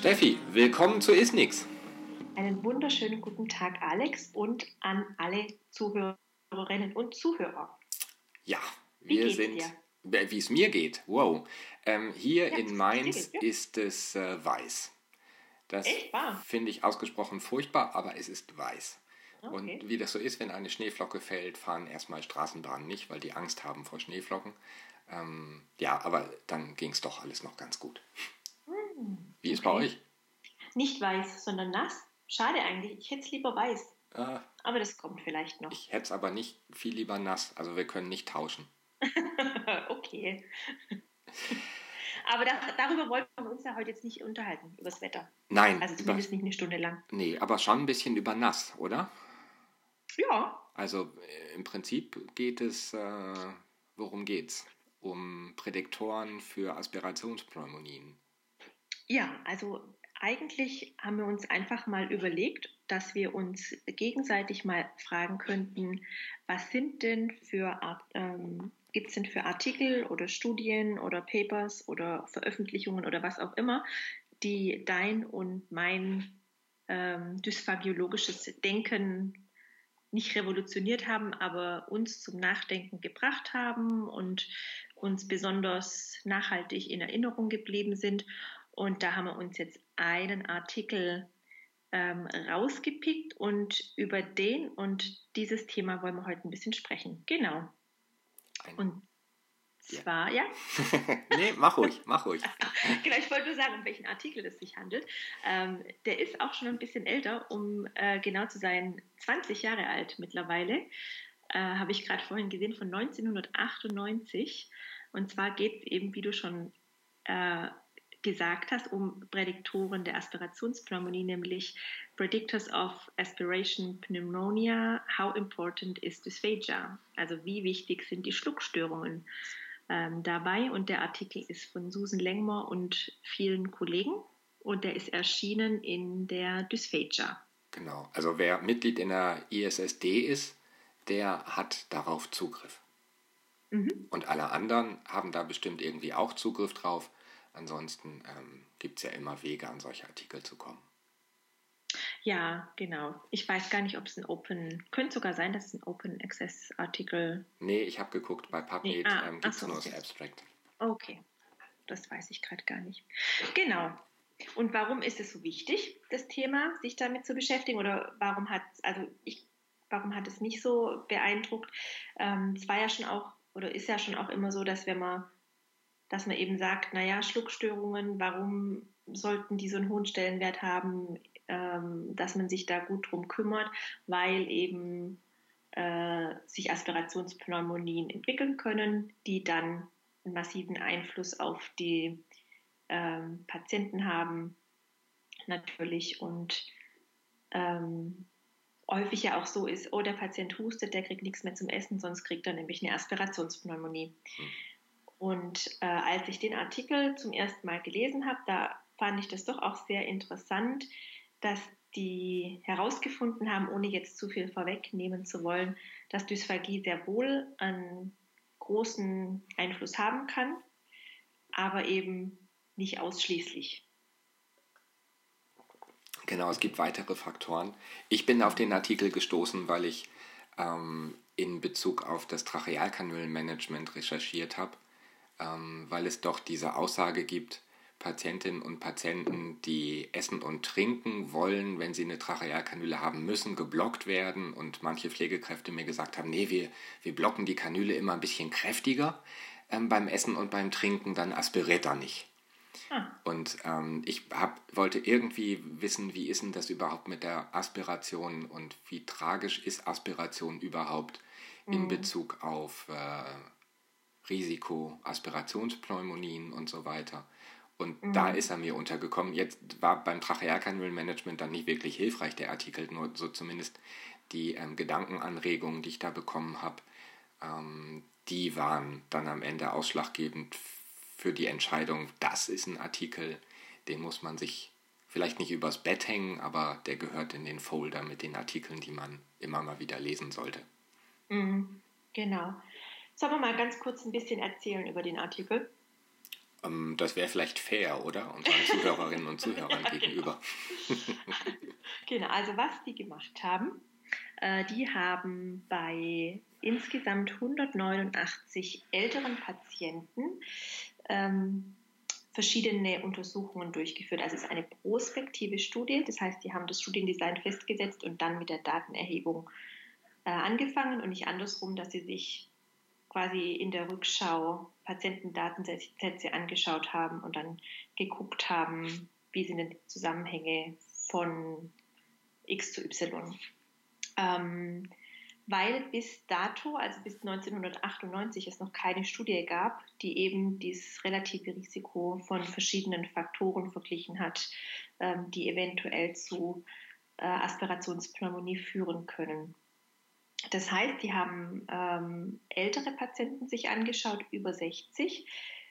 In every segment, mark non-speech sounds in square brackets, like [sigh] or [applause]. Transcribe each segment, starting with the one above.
Steffi, willkommen zu Isnix. Einen wunderschönen guten Tag, Alex, und an alle Zuhörerinnen und Zuhörer. Ja, wir sind, wie es mir geht. Wow. Ähm, hier ja, in Mainz geht, ja. ist es äh, weiß. Das finde ich ausgesprochen furchtbar, aber es ist weiß. Okay. Und wie das so ist, wenn eine Schneeflocke fällt, fahren erstmal Straßenbahnen nicht, weil die Angst haben vor Schneeflocken. Ähm, ja, aber dann ging es doch alles noch ganz gut. Wie ist bei euch? Nicht weiß, sondern nass. Schade eigentlich. Ich hätte es lieber weiß. Ah. Aber das kommt vielleicht noch. Ich hätte es aber nicht viel lieber nass. Also wir können nicht tauschen. [laughs] okay. Aber da, darüber wollten wir uns ja heute jetzt nicht unterhalten, über das Wetter. Nein. Also zumindest über, nicht eine Stunde lang. Nee, aber schon ein bisschen über nass, oder? Ja. Also äh, im Prinzip geht es, äh, worum geht's? Um Prädiktoren für Aspirationspneumonien. Ja, also eigentlich haben wir uns einfach mal überlegt, dass wir uns gegenseitig mal fragen könnten, was sind denn für ähm, gibt es denn für Artikel oder Studien oder Papers oder Veröffentlichungen oder was auch immer, die dein und mein ähm, dysphagiologisches Denken nicht revolutioniert haben, aber uns zum Nachdenken gebracht haben und uns besonders nachhaltig in Erinnerung geblieben sind und da haben wir uns jetzt einen Artikel ähm, rausgepickt und über den und dieses Thema wollen wir heute ein bisschen sprechen. Genau. Ein und zwar, ja. ja? [laughs] nee, mach ruhig, mach ruhig. [laughs] genau, ich wollte nur sagen, um welchen Artikel es sich handelt. Ähm, der ist auch schon ein bisschen älter, um äh, genau zu sein, 20 Jahre alt mittlerweile. Äh, Habe ich gerade vorhin gesehen, von 1998. Und zwar geht es eben, wie du schon äh, gesagt hast, um Prädiktoren der Aspirationspneumonie, nämlich Predictors of Aspiration Pneumonia, how important is dysphagia? Also wie wichtig sind die Schluckstörungen ähm, dabei? Und der Artikel ist von Susan Lengmore und vielen Kollegen und der ist erschienen in der Dysphagia. Genau, also wer Mitglied in der ISSD ist, der hat darauf Zugriff. Mhm. Und alle anderen haben da bestimmt irgendwie auch Zugriff drauf. Ansonsten ähm, gibt es ja immer Wege, an solche Artikel zu kommen. Ja, genau. Ich weiß gar nicht, ob es ein Open, könnte sogar sein, dass es ein Open Access Artikel. Nee, ich habe geguckt, bei PubMed nee, ah, ähm, gibt es so, nur das Abstract. Okay, das weiß ich gerade gar nicht. Genau. Und warum ist es so wichtig, das Thema, sich damit zu beschäftigen? Oder warum hat also ich, warum hat es mich so beeindruckt? Ähm, es war ja schon auch, oder ist ja schon auch immer so, dass wenn man dass man eben sagt, naja, Schluckstörungen, warum sollten die so einen hohen Stellenwert haben, ähm, dass man sich da gut drum kümmert, weil eben äh, sich Aspirationspneumonien entwickeln können, die dann einen massiven Einfluss auf die ähm, Patienten haben, natürlich und ähm, häufig ja auch so ist, oh, der Patient hustet, der kriegt nichts mehr zum Essen, sonst kriegt er nämlich eine Aspirationspneumonie. Mhm. Und äh, als ich den Artikel zum ersten Mal gelesen habe, da fand ich das doch auch sehr interessant, dass die herausgefunden haben, ohne jetzt zu viel vorwegnehmen zu wollen, dass Dysphagie sehr wohl einen großen Einfluss haben kann, aber eben nicht ausschließlich. Genau, es gibt weitere Faktoren. Ich bin auf den Artikel gestoßen, weil ich ähm, in Bezug auf das Trachealkanülenmanagement recherchiert habe ähm, weil es doch diese Aussage gibt, Patientinnen und Patienten, die essen und trinken wollen, wenn sie eine Trachealkanüle haben, müssen geblockt werden und manche Pflegekräfte mir gesagt haben, nee, wir, wir blocken die Kanüle immer ein bisschen kräftiger ähm, beim Essen und beim Trinken, dann aspiriert er nicht. Ah. Und ähm, ich hab, wollte irgendwie wissen, wie ist denn das überhaupt mit der Aspiration und wie tragisch ist Aspiration überhaupt mhm. in Bezug auf äh, Risiko, Aspirationspneumonien und so weiter. Und mhm. da ist er mir untergekommen. Jetzt war beim Trachealkanülmanagement dann nicht wirklich hilfreich, der Artikel, nur so zumindest die ähm, Gedankenanregungen, die ich da bekommen habe, ähm, die waren dann am Ende ausschlaggebend für die Entscheidung, das ist ein Artikel, den muss man sich vielleicht nicht übers Bett hängen, aber der gehört in den Folder mit den Artikeln, die man immer mal wieder lesen sollte. Mhm, genau. Sollen wir mal ganz kurz ein bisschen erzählen über den Artikel? Um, ähm, das wäre vielleicht fair, oder? Unseren Zuhörerinnen und [laughs] Zuhörern ja, genau. gegenüber. [laughs] genau, also was die gemacht haben, äh, die haben bei insgesamt 189 älteren Patienten ähm, verschiedene Untersuchungen durchgeführt. Also es ist eine prospektive Studie, das heißt, die haben das Studiendesign festgesetzt und dann mit der Datenerhebung äh, angefangen und nicht andersrum, dass sie sich quasi in der Rückschau Patientendatensätze angeschaut haben und dann geguckt haben, wie sind denn die Zusammenhänge von X zu Y. Ähm, weil bis dato, also bis 1998, es noch keine Studie gab, die eben dieses relative Risiko von verschiedenen Faktoren verglichen hat, ähm, die eventuell zu äh, Aspirationspneumonie führen können. Das heißt, die haben ähm, ältere Patienten sich angeschaut, über 60.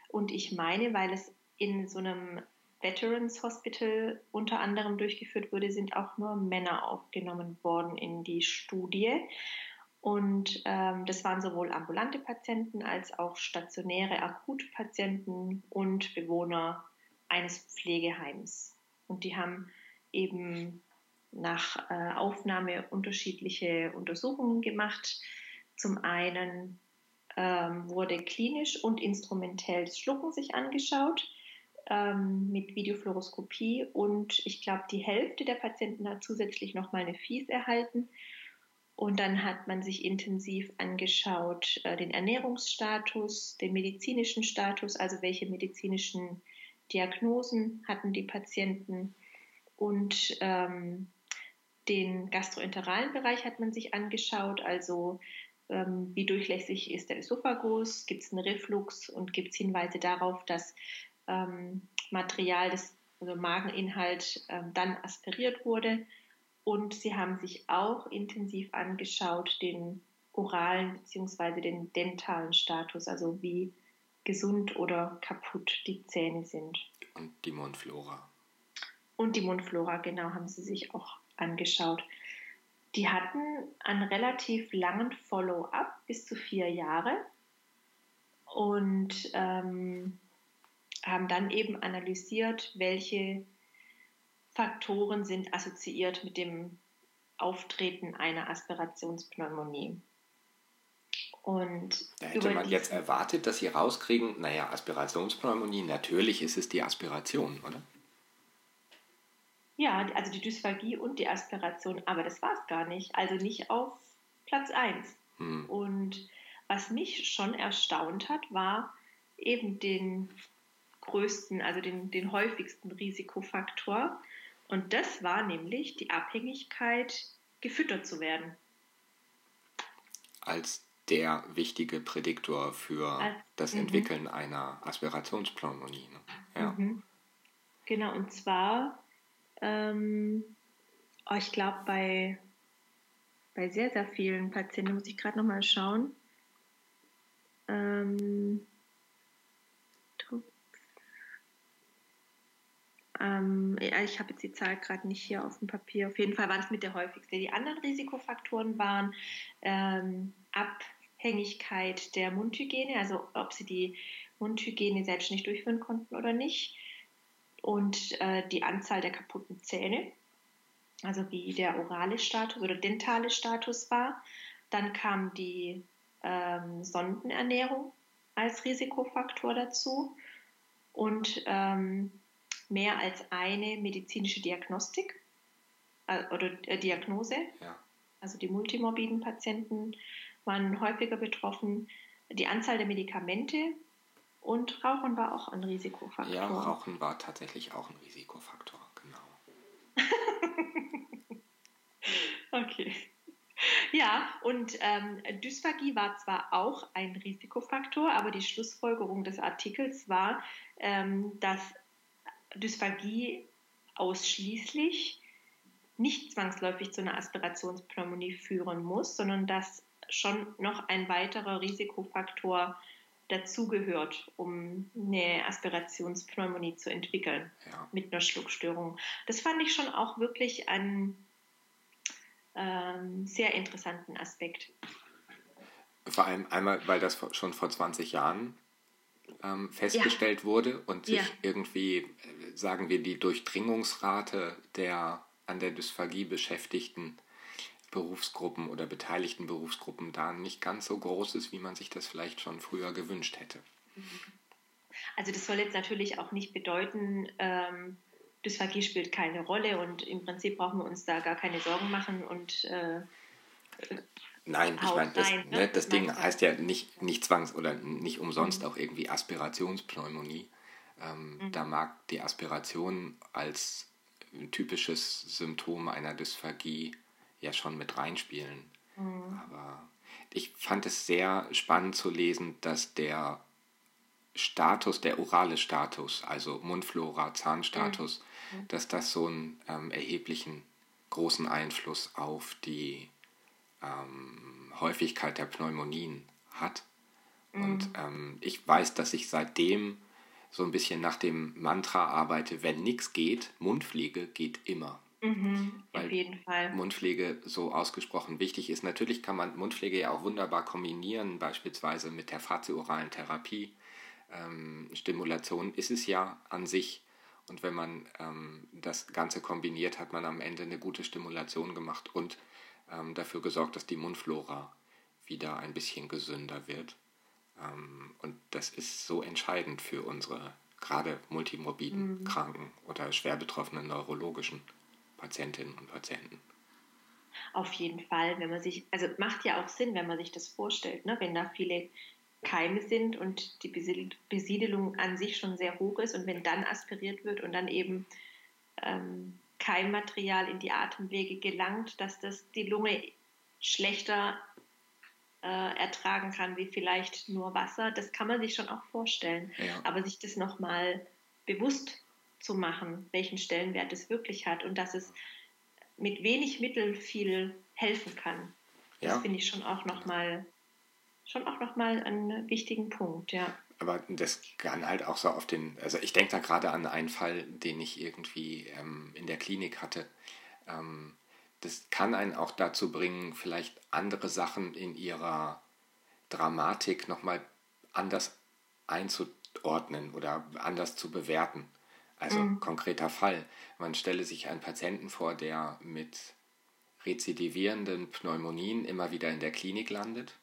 Und ich meine, weil es in so einem Veterans Hospital unter anderem durchgeführt wurde, sind auch nur Männer aufgenommen worden in die Studie. Und ähm, das waren sowohl ambulante Patienten als auch stationäre Akutpatienten und Bewohner eines Pflegeheims. Und die haben eben nach äh, Aufnahme unterschiedliche Untersuchungen gemacht. Zum einen ähm, wurde klinisch und instrumentell das Schlucken sich angeschaut ähm, mit Videofluoroskopie und ich glaube, die Hälfte der Patienten hat zusätzlich nochmal eine Fies erhalten. Und dann hat man sich intensiv angeschaut äh, den Ernährungsstatus, den medizinischen Status, also welche medizinischen Diagnosen hatten die Patienten und ähm, den gastroenteralen Bereich hat man sich angeschaut, also ähm, wie durchlässig ist der Esophagus, gibt es einen Reflux und gibt es Hinweise darauf, dass ähm, Material, des, also Mageninhalt, ähm, dann aspiriert wurde. Und sie haben sich auch intensiv angeschaut den oralen bzw. den dentalen Status, also wie gesund oder kaputt die Zähne sind. Und die Mundflora. Und die Mundflora, genau, haben sie sich auch angeschaut. Die hatten einen relativ langen Follow-up bis zu vier Jahre und ähm, haben dann eben analysiert, welche Faktoren sind assoziiert mit dem Auftreten einer Aspirationspneumonie. Und da hätte man jetzt erwartet, dass Sie rauskriegen, naja, Aspirationspneumonie, natürlich ist es die Aspiration, oder? Ja, also die Dysphagie und die Aspiration, aber das war es gar nicht. Also nicht auf Platz 1. Hm. Und was mich schon erstaunt hat, war eben den größten, also den, den häufigsten Risikofaktor. Und das war nämlich die Abhängigkeit, gefüttert zu werden. Als der wichtige Prädiktor für Als, das mhm. Entwickeln einer Aspirationspneumonie. Ne? Ja. Mhm. Genau, und zwar ähm, oh, ich glaube, bei, bei sehr, sehr vielen Patienten muss ich gerade nochmal schauen. Ähm, ähm, ich habe jetzt die Zahl gerade nicht hier auf dem Papier. Auf jeden Fall war das mit der häufigste. Die anderen Risikofaktoren waren ähm, Abhängigkeit der Mundhygiene, also ob sie die Mundhygiene selbst nicht durchführen konnten oder nicht und äh, die Anzahl der kaputten Zähne, also wie der orale Status oder dentale Status war. Dann kam die ähm, Sondenernährung als Risikofaktor dazu und ähm, mehr als eine medizinische Diagnostik äh, oder äh, Diagnose. Ja. Also die multimorbiden Patienten waren häufiger betroffen. Die Anzahl der Medikamente und Rauchen war auch ein Risikofaktor. Ja, Rauchen war tatsächlich auch ein Risikofaktor, genau. [laughs] okay. Ja, und ähm, Dysphagie war zwar auch ein Risikofaktor, aber die Schlussfolgerung des Artikels war, ähm, dass Dysphagie ausschließlich nicht zwangsläufig zu einer Aspirationspneumonie führen muss, sondern dass schon noch ein weiterer Risikofaktor dazugehört, um eine Aspirationspneumonie zu entwickeln ja. mit einer Schluckstörung. Das fand ich schon auch wirklich einen ähm, sehr interessanten Aspekt. Vor allem einmal, weil das schon vor 20 Jahren ähm, festgestellt ja. wurde und sich ja. irgendwie, äh, sagen wir, die Durchdringungsrate der an der Dysphagie beschäftigten Berufsgruppen oder beteiligten Berufsgruppen da nicht ganz so groß ist, wie man sich das vielleicht schon früher gewünscht hätte. Also das soll jetzt natürlich auch nicht bedeuten, ähm, Dysphagie spielt keine Rolle und im Prinzip brauchen wir uns da gar keine Sorgen machen und äh, Nein, ich meine, das, ne? ne? das Ding heißt ja nicht, nicht zwangs- oder nicht umsonst mhm. auch irgendwie Aspirationspneumonie. Ähm, mhm. Da mag die Aspiration als typisches Symptom einer Dysphagie ja schon mit reinspielen. Mhm. Aber ich fand es sehr spannend zu lesen, dass der Status, der orale Status, also Mundflora, Zahnstatus, mhm. dass das so einen ähm, erheblichen großen Einfluss auf die ähm, Häufigkeit der Pneumonien hat. Mhm. Und ähm, ich weiß, dass ich seitdem so ein bisschen nach dem Mantra arbeite, wenn nichts geht, Mundpflege geht immer. Mhm, Weil auf jeden Fall. Mundpflege so ausgesprochen wichtig ist. Natürlich kann man Mundpflege ja auch wunderbar kombinieren, beispielsweise mit der fazioralen Therapie. Ähm, Stimulation ist es ja an sich. Und wenn man ähm, das Ganze kombiniert, hat man am Ende eine gute Stimulation gemacht und ähm, dafür gesorgt, dass die Mundflora wieder ein bisschen gesünder wird. Ähm, und das ist so entscheidend für unsere gerade multimorbiden mhm. Kranken oder schwer betroffenen neurologischen Patientinnen und Patienten. Auf jeden Fall, wenn man sich, also macht ja auch Sinn, wenn man sich das vorstellt, ne? wenn da viele Keime sind und die Besiedelung an sich schon sehr hoch ist und wenn dann aspiriert wird und dann eben ähm, Keimmaterial in die Atemwege gelangt, dass das die Lunge schlechter äh, ertragen kann wie vielleicht nur Wasser. Das kann man sich schon auch vorstellen. Ja. Aber sich das nochmal bewusst zu machen, welchen Stellenwert es wirklich hat und dass es mit wenig Mitteln viel helfen kann. Das ja. finde ich schon auch nochmal schon auch nochmal einen wichtigen Punkt, ja. Aber das kann halt auch so auf den, also ich denke da gerade an einen Fall, den ich irgendwie ähm, in der Klinik hatte. Ähm, das kann einen auch dazu bringen, vielleicht andere Sachen in ihrer Dramatik nochmal anders einzuordnen oder anders zu bewerten. Also mhm. konkreter Fall. Man stelle sich einen Patienten vor, der mit rezidivierenden Pneumonien immer wieder in der Klinik landet.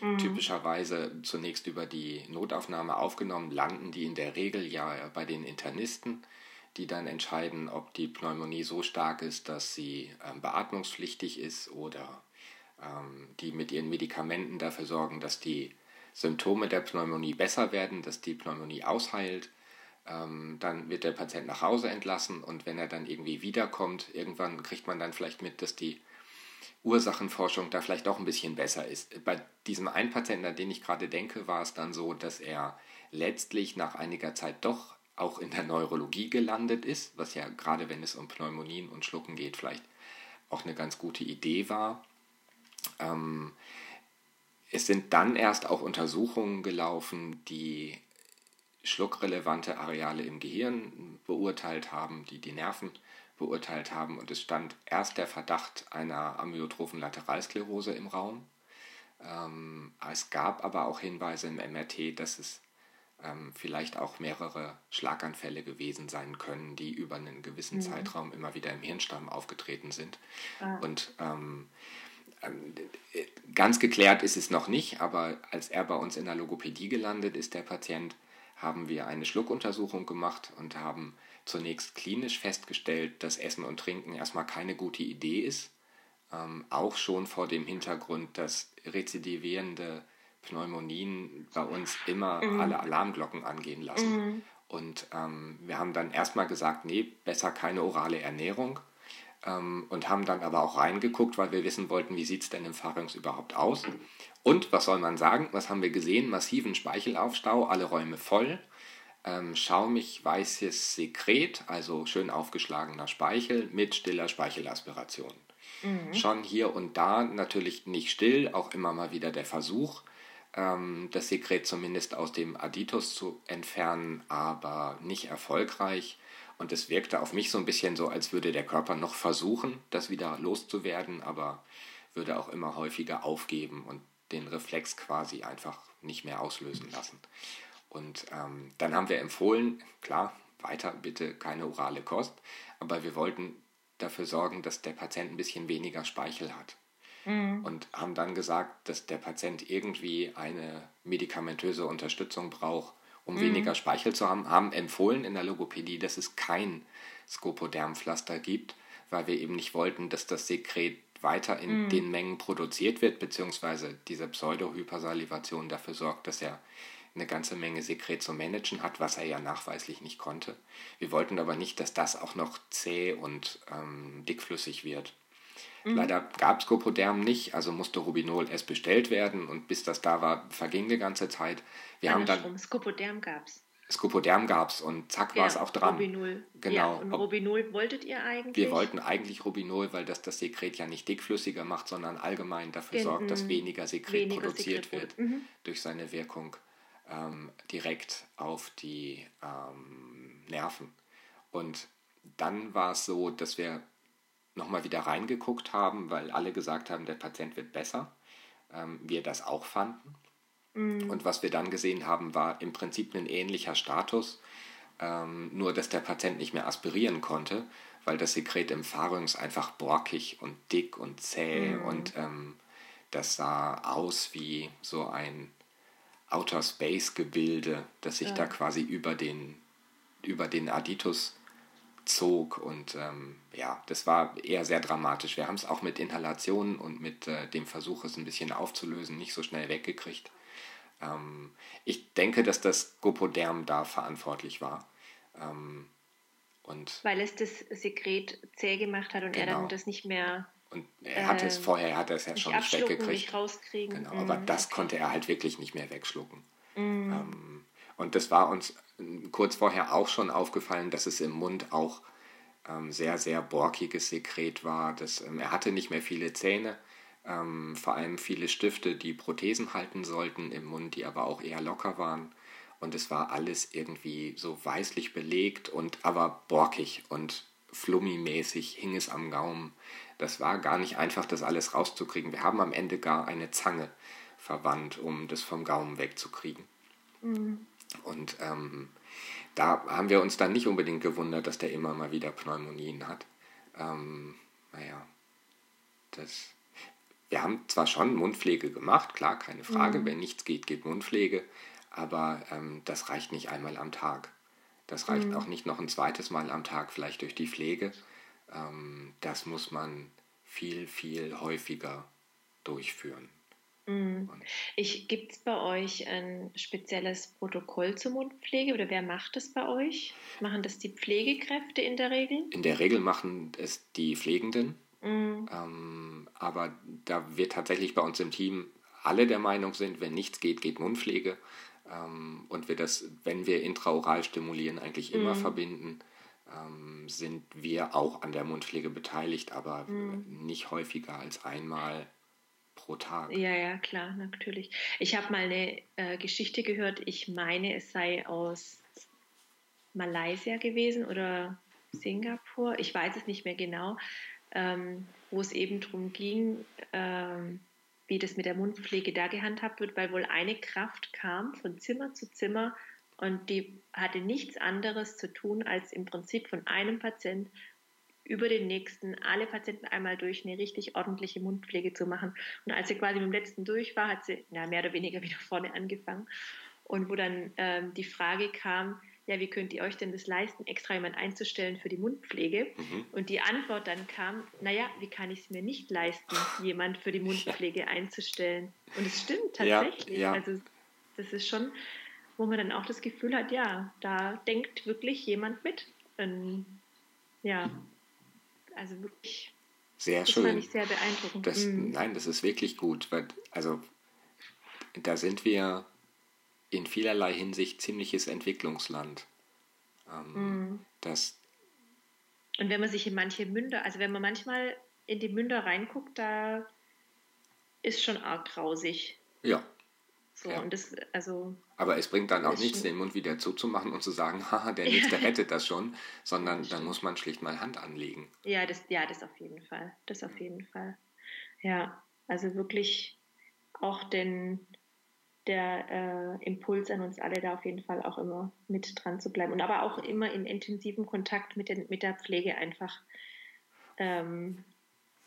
Mhm. Typischerweise zunächst über die Notaufnahme aufgenommen, landen die in der Regel ja bei den Internisten die dann entscheiden, ob die Pneumonie so stark ist, dass sie ähm, beatmungspflichtig ist oder ähm, die mit ihren Medikamenten dafür sorgen, dass die Symptome der Pneumonie besser werden, dass die Pneumonie ausheilt. Ähm, dann wird der Patient nach Hause entlassen und wenn er dann irgendwie wiederkommt, irgendwann kriegt man dann vielleicht mit, dass die Ursachenforschung da vielleicht auch ein bisschen besser ist. Bei diesem einen Patienten, an den ich gerade denke, war es dann so, dass er letztlich nach einiger Zeit doch auch in der Neurologie gelandet ist, was ja gerade wenn es um Pneumonien und Schlucken geht, vielleicht auch eine ganz gute Idee war. Ähm, es sind dann erst auch Untersuchungen gelaufen, die schluckrelevante Areale im Gehirn beurteilt haben, die die Nerven beurteilt haben und es stand erst der Verdacht einer amyotrophen Lateralsklerose im Raum. Ähm, es gab aber auch Hinweise im MRT, dass es ähm, vielleicht auch mehrere Schlaganfälle gewesen sein können, die über einen gewissen mhm. Zeitraum immer wieder im Hirnstamm aufgetreten sind. Ah. Und ähm, ähm, ganz geklärt ist es noch nicht, aber als er bei uns in der Logopädie gelandet ist, der Patient, haben wir eine Schluckuntersuchung gemacht und haben zunächst klinisch festgestellt, dass Essen und Trinken erstmal keine gute Idee ist. Ähm, auch schon vor dem Hintergrund, dass rezidivierende Pneumonien bei uns immer mhm. alle Alarmglocken angehen lassen. Mhm. Und ähm, wir haben dann erstmal gesagt, nee, besser keine orale Ernährung. Ähm, und haben dann aber auch reingeguckt, weil wir wissen wollten, wie sieht es denn im Pharynx überhaupt aus. Und was soll man sagen? Was haben wir gesehen? Massiven Speichelaufstau, alle Räume voll. Ähm, schaumig weißes Sekret, also schön aufgeschlagener Speichel mit stiller Speichelaspiration. Mhm. Schon hier und da natürlich nicht still, auch immer mal wieder der Versuch, ähm, das Sekret zumindest aus dem Aditus zu entfernen, aber nicht erfolgreich. Und es wirkte auf mich so ein bisschen so, als würde der Körper noch versuchen, das wieder loszuwerden, aber würde auch immer häufiger aufgeben und den Reflex quasi einfach nicht mehr auslösen lassen. Und ähm, dann haben wir empfohlen, klar, weiter bitte keine orale Kost, aber wir wollten dafür sorgen, dass der Patient ein bisschen weniger Speichel hat. Mhm. Und haben dann gesagt, dass der Patient irgendwie eine medikamentöse Unterstützung braucht, um mhm. weniger Speichel zu haben, haben empfohlen in der Logopädie, dass es kein Skopodermpflaster gibt, weil wir eben nicht wollten, dass das Sekret weiter in mm. den Mengen produziert wird, beziehungsweise diese Pseudohypersalivation dafür sorgt, dass er eine ganze Menge Sekret zu managen hat, was er ja nachweislich nicht konnte. Wir wollten aber nicht, dass das auch noch zäh und ähm, dickflüssig wird. Mhm. Leider gab es Copoderm nicht, also musste Rubinol erst bestellt werden und bis das da war, verging eine ganze Zeit. Wir haben dann Scopoderm gab es. Scopoderm gab es und zack ja, war es auch dran. Robinol. Genau. Ja, und Robinol wolltet ihr eigentlich? Wir wollten eigentlich Robinol, weil das das Sekret ja nicht dickflüssiger macht, sondern allgemein dafür Gen sorgt, dass weniger Sekret weniger produziert Sekret wird mhm. durch seine Wirkung ähm, direkt auf die ähm, Nerven. Und dann war es so, dass wir nochmal wieder reingeguckt haben, weil alle gesagt haben, der Patient wird besser. Ähm, wir das auch fanden. Mhm. Und was wir dann gesehen haben, war im Prinzip ein ähnlicher Status, ähm, nur dass der Patient nicht mehr aspirieren konnte, weil das Sekret im Pharynx einfach borkig und dick und zäh mhm. und ähm, das sah aus wie so ein Outer Space Gebilde, das sich ja. da quasi über den, über den Aditus zog und ähm, ja, das war eher sehr dramatisch. Wir haben es auch mit Inhalationen und mit äh, dem Versuch, es ein bisschen aufzulösen, nicht so schnell weggekriegt. Ähm, ich denke, dass das Gopoderm da verantwortlich war. Ähm, und Weil es das Sekret zäh gemacht hat und genau. er dann das nicht mehr. Und er hatte es ähm, vorher, er hatte es ja schon nicht weggekriegt. Nicht rauskriegen. Genau, aber mm, das konnte er halt wirklich nicht mehr wegschlucken. Mm. Ähm, und das war uns kurz vorher auch schon aufgefallen, dass es im Mund auch ähm, sehr, sehr borkiges Sekret war. Das, ähm, er hatte nicht mehr viele Zähne ähm, vor allem viele Stifte, die Prothesen halten sollten im Mund, die aber auch eher locker waren. Und es war alles irgendwie so weißlich belegt und aber borkig und flummimäßig hing es am Gaumen. Das war gar nicht einfach, das alles rauszukriegen. Wir haben am Ende gar eine Zange verwandt, um das vom Gaumen wegzukriegen. Mhm. Und ähm, da haben wir uns dann nicht unbedingt gewundert, dass der immer mal wieder Pneumonien hat. Ähm, naja, das wir haben zwar schon Mundpflege gemacht, klar, keine Frage, mhm. wenn nichts geht, geht Mundpflege, aber ähm, das reicht nicht einmal am Tag. Das reicht mhm. auch nicht noch ein zweites Mal am Tag, vielleicht durch die Pflege. Ähm, das muss man viel, viel häufiger durchführen. Mhm. Gibt es bei euch ein spezielles Protokoll zur Mundpflege oder wer macht es bei euch? Machen das die Pflegekräfte in der Regel? In der Regel machen es die Pflegenden. Mhm. Ähm, aber da wir tatsächlich bei uns im Team alle der Meinung sind, wenn nichts geht, geht Mundpflege. Ähm, und wir das, wenn wir intraoral stimulieren, eigentlich immer mhm. verbinden, ähm, sind wir auch an der Mundpflege beteiligt, aber mhm. nicht häufiger als einmal pro Tag. Ja, ja, klar, natürlich. Ich habe mal eine äh, Geschichte gehört, ich meine, es sei aus Malaysia gewesen oder Singapur, ich weiß es nicht mehr genau ähm, wo es eben darum ging, ähm, wie das mit der Mundpflege da gehandhabt wird, weil wohl eine Kraft kam von Zimmer zu Zimmer und die hatte nichts anderes zu tun, als im Prinzip von einem Patient über den nächsten alle Patienten einmal durch eine richtig ordentliche Mundpflege zu machen. Und als sie quasi mit dem letzten durch war, hat sie ja, mehr oder weniger wieder vorne angefangen. Und wo dann ähm, die Frage kam, ja, wie könnt ihr euch denn das leisten, extra jemand einzustellen für die Mundpflege? Mhm. Und die Antwort dann kam, naja, wie kann ich es mir nicht leisten, jemand für die [laughs] Mundpflege ja. einzustellen? Und es stimmt tatsächlich. Ja, ja. Also das ist schon, wo man dann auch das Gefühl hat, ja, da denkt wirklich jemand mit. Und, ja, also wirklich. Sehr das schön. Das fand ich sehr beeindruckend. Das, mhm. Nein, das ist wirklich gut, weil, also da sind wir in vielerlei Hinsicht ziemliches Entwicklungsland. Ähm, mhm. das und wenn man sich in manche Münder, also wenn man manchmal in die Münder reinguckt, da ist schon arg grausig. Ja. So, ja. Und das, also, Aber es bringt dann auch nichts, den Mund wieder zuzumachen und zu sagen, [laughs] haha, der [laughs] nächste rettet das schon, sondern dann muss man schlicht mal Hand anlegen. Ja, das, ja, das auf jeden Fall. Das auf jeden Fall. Ja, also wirklich auch den, der äh, Impuls an uns alle, da auf jeden Fall auch immer mit dran zu bleiben und aber auch immer in intensivem Kontakt mit, den, mit der Pflege einfach ähm,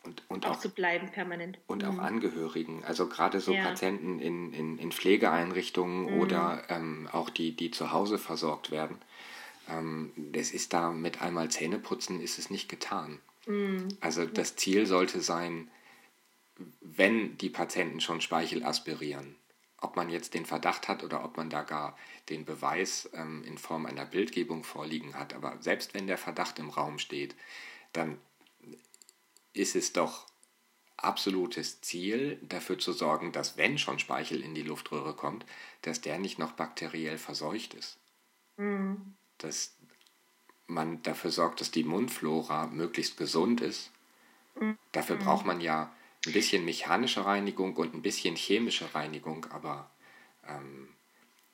und, und auch, auch, zu bleiben permanent. Und auch mhm. Angehörigen, also gerade so ja. Patienten in, in, in Pflegeeinrichtungen mhm. oder ähm, auch die, die zu Hause versorgt werden. Ähm, das ist da mit einmal Zähneputzen ist es nicht getan. Mhm. Also das Ziel sollte sein, wenn die Patienten schon Speichel aspirieren, ob man jetzt den Verdacht hat oder ob man da gar den Beweis ähm, in Form einer Bildgebung vorliegen hat, aber selbst wenn der Verdacht im Raum steht, dann ist es doch absolutes Ziel, dafür zu sorgen, dass wenn schon Speichel in die Luftröhre kommt, dass der nicht noch bakteriell verseucht ist. Mhm. Dass man dafür sorgt, dass die Mundflora möglichst gesund ist. Mhm. Dafür braucht man ja ein bisschen mechanische Reinigung und ein bisschen chemische Reinigung, aber ähm,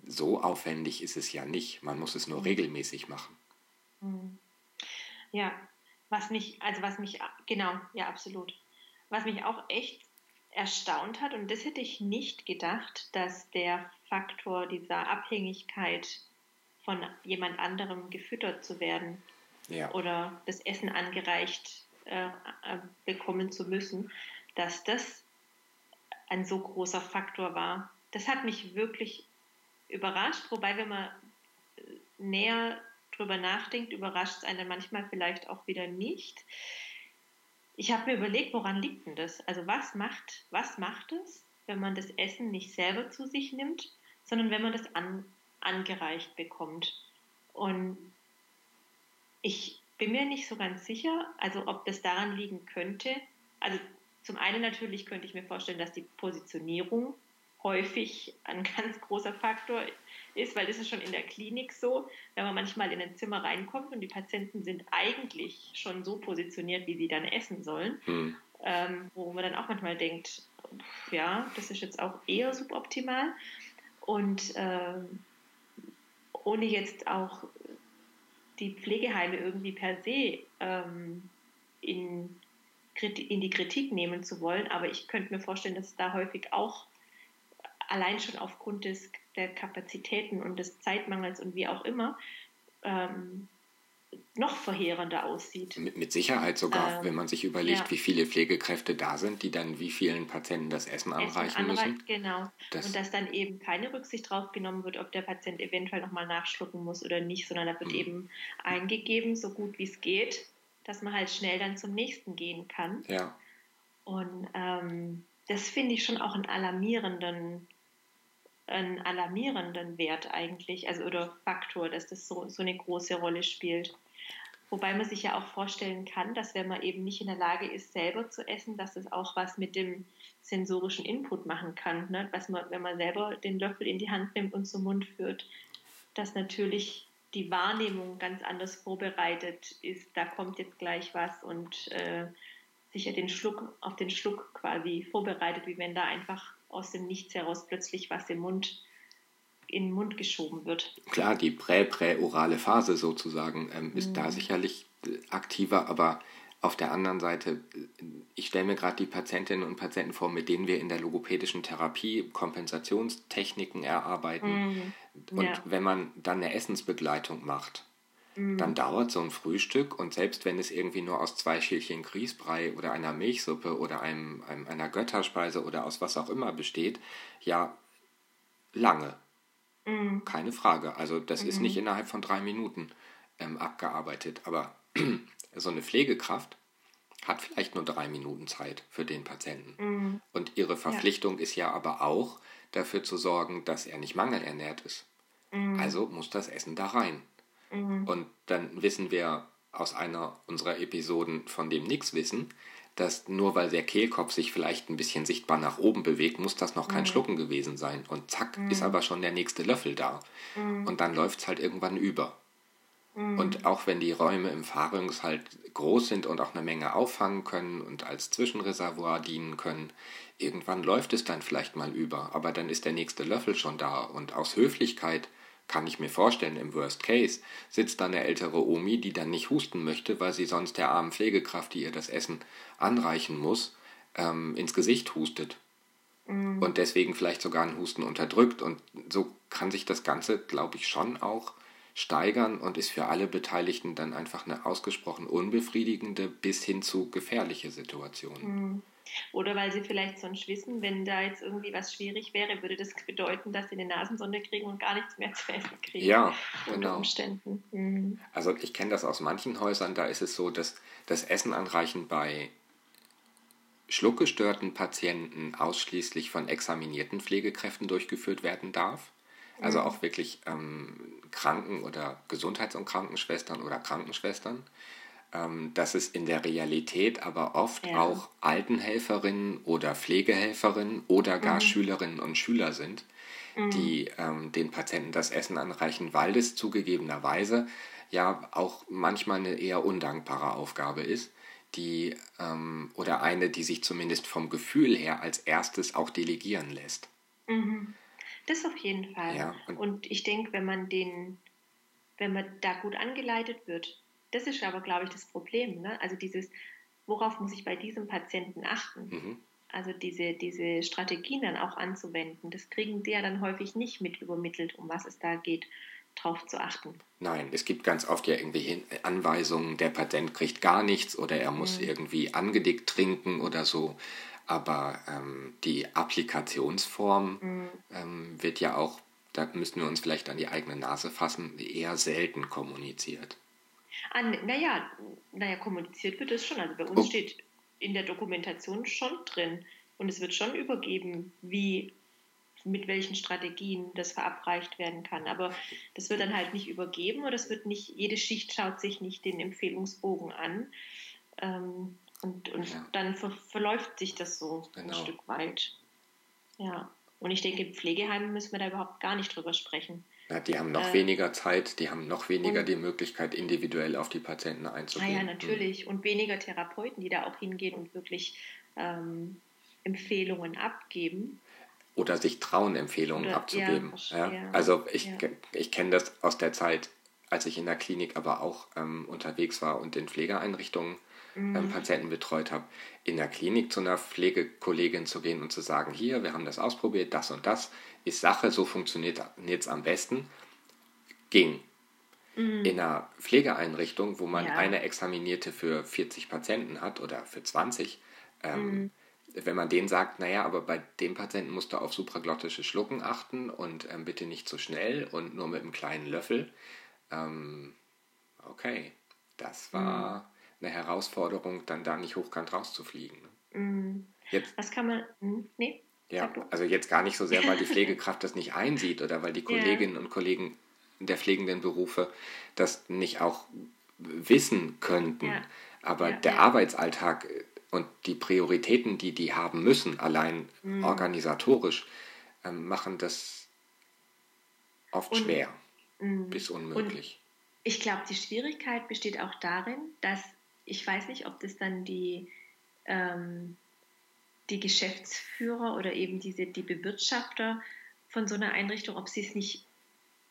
so aufwendig ist es ja nicht. Man muss es nur mhm. regelmäßig machen. Mhm. Ja, was mich, also was mich, genau, ja, absolut. Was mich auch echt erstaunt hat, und das hätte ich nicht gedacht, dass der Faktor dieser Abhängigkeit von jemand anderem gefüttert zu werden ja. oder das Essen angereicht äh, äh, bekommen zu müssen, dass das ein so großer Faktor war. Das hat mich wirklich überrascht, wobei wenn man näher drüber nachdenkt, überrascht es einen manchmal vielleicht auch wieder nicht. Ich habe mir überlegt, woran liegt denn das? Also was macht, was macht es, wenn man das Essen nicht selber zu sich nimmt, sondern wenn man das an, angereicht bekommt? Und ich bin mir nicht so ganz sicher, also ob das daran liegen könnte. Also zum einen natürlich könnte ich mir vorstellen, dass die Positionierung häufig ein [laughs] ganz großer Faktor ist, weil das ist schon in der Klinik so, wenn man manchmal in ein Zimmer reinkommt und die Patienten sind eigentlich schon so positioniert, wie sie dann essen sollen, hm. ähm, wo man dann auch manchmal denkt, ja, das ist jetzt auch eher suboptimal. Und ähm, ohne jetzt auch die Pflegeheime irgendwie per se ähm, in, in die Kritik nehmen zu wollen, aber ich könnte mir vorstellen, dass es da häufig auch allein schon aufgrund des, der Kapazitäten und des Zeitmangels und wie auch immer ähm, noch verheerender aussieht. Mit, mit Sicherheit sogar, ähm, wenn man sich überlegt, ja. wie viele Pflegekräfte da sind, die dann wie vielen Patienten das Essen anreichen Essen müssen. Genau. Das und dass dann eben keine Rücksicht drauf genommen wird, ob der Patient eventuell nochmal nachschlucken muss oder nicht, sondern da wird mhm. eben eingegeben, so gut wie es geht, dass man halt schnell dann zum nächsten gehen kann. Ja. Und ähm, das finde ich schon auch einen alarmierenden einen alarmierenden Wert eigentlich, also oder Faktor, dass das so, so eine große Rolle spielt. Wobei man sich ja auch vorstellen kann, dass wenn man eben nicht in der Lage ist, selber zu essen, dass das auch was mit dem sensorischen Input machen kann. Ne? Was man, wenn man selber den Löffel in die Hand nimmt und zum Mund führt, dass natürlich die Wahrnehmung ganz anders vorbereitet ist. Da kommt jetzt gleich was und äh, sich den Schluck auf den Schluck quasi vorbereitet, wie wenn da einfach aus dem Nichts heraus plötzlich was im Mund in den Mund geschoben wird. Klar, die prä-prä-orale Phase sozusagen ähm, ist mhm. da sicherlich äh, aktiver, aber auf der anderen Seite, äh, ich stelle mir gerade die Patientinnen und Patienten vor, mit denen wir in der logopädischen Therapie Kompensationstechniken erarbeiten. Mhm. Und ja. wenn man dann eine Essensbegleitung macht, Mhm. Dann dauert so ein Frühstück und selbst wenn es irgendwie nur aus zwei Schälchen Grießbrei oder einer Milchsuppe oder einem, einem, einer Götterspeise oder aus was auch immer besteht, ja, lange. Mhm. Keine Frage. Also das mhm. ist nicht innerhalb von drei Minuten ähm, abgearbeitet. Aber [clears throat] so eine Pflegekraft hat vielleicht nur drei Minuten Zeit für den Patienten. Mhm. Und ihre Verpflichtung ja. ist ja aber auch, dafür zu sorgen, dass er nicht mangelernährt ist. Mhm. Also muss das Essen da rein. Mhm. Und dann wissen wir aus einer unserer Episoden von dem nichts wissen, dass nur weil der Kehlkopf sich vielleicht ein bisschen sichtbar nach oben bewegt, muss das noch kein mhm. Schlucken gewesen sein. Und zack, mhm. ist aber schon der nächste Löffel da. Mhm. Und dann läuft es halt irgendwann über. Mhm. Und auch wenn die Räume im Pharynx halt groß sind und auch eine Menge auffangen können und als Zwischenreservoir dienen können, irgendwann läuft es dann vielleicht mal über. Aber dann ist der nächste Löffel schon da. Und aus Höflichkeit kann ich mir vorstellen, im Worst Case sitzt da eine ältere Omi, die dann nicht husten möchte, weil sie sonst der armen Pflegekraft, die ihr das Essen anreichen muss, ähm, ins Gesicht hustet. mhm. und deswegen vielleicht sogar einen Husten unterdrückt. Und so kann sich das Ganze, glaube ich, schon auch steigern und ist für alle Beteiligten dann einfach eine ausgesprochen unbefriedigende bis hin zu gefährliche Situation. Mhm. Oder weil sie vielleicht sonst wissen, wenn da jetzt irgendwie was schwierig wäre, würde das bedeuten, dass sie eine Nasensonde kriegen und gar nichts mehr zu essen kriegen. Ja, genau. Umständen. Mhm. Also ich kenne das aus manchen Häusern, da ist es so, dass das Essen anreichen bei schluckgestörten Patienten ausschließlich von examinierten Pflegekräften durchgeführt werden darf. Also mhm. auch wirklich ähm, Kranken- oder Gesundheits- und Krankenschwestern oder Krankenschwestern. Ähm, dass es in der Realität aber oft ja. auch Altenhelferinnen oder Pflegehelferinnen oder gar mhm. Schülerinnen und Schüler sind, mhm. die ähm, den Patienten das Essen anreichen, weil es zugegebenerweise ja auch manchmal eine eher undankbare Aufgabe ist die ähm, oder eine, die sich zumindest vom Gefühl her als erstes auch delegieren lässt. Mhm. Das auf jeden Fall. Ja, und, und ich denke, wenn man den, wenn man da gut angeleitet wird, das ist aber, glaube ich, das Problem. Ne? Also dieses, worauf muss ich bei diesem Patienten achten? Mhm. Also diese, diese Strategien dann auch anzuwenden, das kriegen die ja dann häufig nicht mit übermittelt, um was es da geht drauf zu achten. Nein, es gibt ganz oft ja irgendwie Anweisungen, der Patient kriegt gar nichts oder er muss mhm. irgendwie angedickt trinken oder so. Aber ähm, die Applikationsform mhm. ähm, wird ja auch, da müssen wir uns vielleicht an die eigene Nase fassen, eher selten kommuniziert. An, naja, naja, kommuniziert wird es schon. Also bei uns oh. steht in der Dokumentation schon drin und es wird schon übergeben, wie mit welchen Strategien das verabreicht werden kann. Aber das wird dann halt nicht übergeben oder es wird nicht, jede Schicht schaut sich nicht den Empfehlungsbogen an. Ähm, und, und ja. dann ver verläuft sich das so genau. ein Stück weit. Ja. Und ich denke, im Pflegeheim müssen wir da überhaupt gar nicht drüber sprechen. Ja, die haben noch äh, weniger Zeit, die haben noch weniger die Möglichkeit, individuell auf die Patienten einzugehen. Ah ja, natürlich. Mhm. Und weniger Therapeuten, die da auch hingehen und wirklich ähm, Empfehlungen abgeben oder sich trauen, Empfehlungen oder, abzugeben. Ja, ja. Also ich, ja. ich kenne das aus der Zeit, als ich in der Klinik aber auch ähm, unterwegs war und in Pflegeeinrichtungen mhm. ähm, Patienten betreut habe, in der Klinik zu einer Pflegekollegin zu gehen und zu sagen, hier, wir haben das ausprobiert, das und das ist Sache, so funktioniert es am besten, ging. Mhm. In einer Pflegeeinrichtung, wo man eine Examinierte für 40 Patienten hat oder für 20, ähm, mhm wenn man denen sagt, naja, aber bei dem Patienten musst du auf supraglottische Schlucken achten und ähm, bitte nicht zu schnell und nur mit einem kleinen Löffel. Ähm, okay, das war mhm. Eine Herausforderung, dann da nicht hochkant rauszufliegen. Mhm. Jetzt, Was kann man. Hm, nee. Ja, also jetzt gar nicht so sehr, weil die [laughs] Pflegekraft das nicht einsieht oder weil die Kolleginnen ja. und Kollegen der pflegenden Berufe das nicht auch wissen könnten. Ja. Aber ja, der Arbeitsalltag und die Prioritäten, die die haben müssen, allein mhm. organisatorisch, äh, machen das oft und, schwer mhm. bis unmöglich. Und ich glaube, die Schwierigkeit besteht auch darin, dass ich weiß nicht, ob das dann die, ähm, die Geschäftsführer oder eben diese, die Bewirtschafter von so einer Einrichtung, ob sie es nicht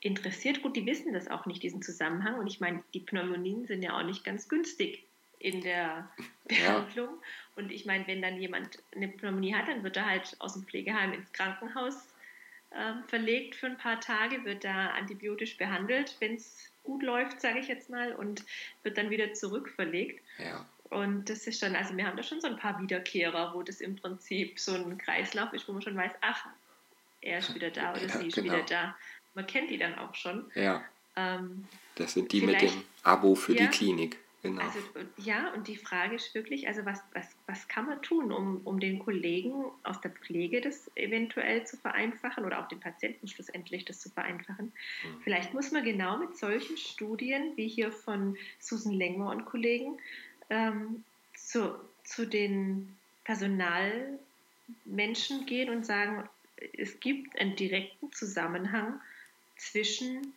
interessiert. Gut, die wissen das auch nicht, diesen Zusammenhang. Und ich meine, die Pneumonien sind ja auch nicht ganz günstig in der Behandlung. Ja. Und ich meine, wenn dann jemand eine Pneumonie hat, dann wird er halt aus dem Pflegeheim ins Krankenhaus äh, verlegt für ein paar Tage, wird da antibiotisch behandelt, wenn es gut läuft, sage ich jetzt mal, und wird dann wieder zurückverlegt. Ja. Und das ist schon, also wir haben da schon so ein paar Wiederkehrer, wo das im Prinzip so ein Kreislauf ist, wo man schon weiß, ach, er ist wieder da [laughs] oder ja, sie ist genau. wieder da. Man kennt die dann auch schon. Ja. Ähm, das sind die mit dem Abo für ja, die Klinik. Genau. Also ja, und die Frage ist wirklich, also was, was, was kann man tun, um, um den Kollegen aus der Pflege das eventuell zu vereinfachen oder auch den Patienten schlussendlich das zu vereinfachen? Mhm. Vielleicht muss man genau mit solchen Studien, wie hier von Susan Lengmer und Kollegen, ähm, zu, zu den Personalmenschen gehen und sagen, es gibt einen direkten Zusammenhang zwischen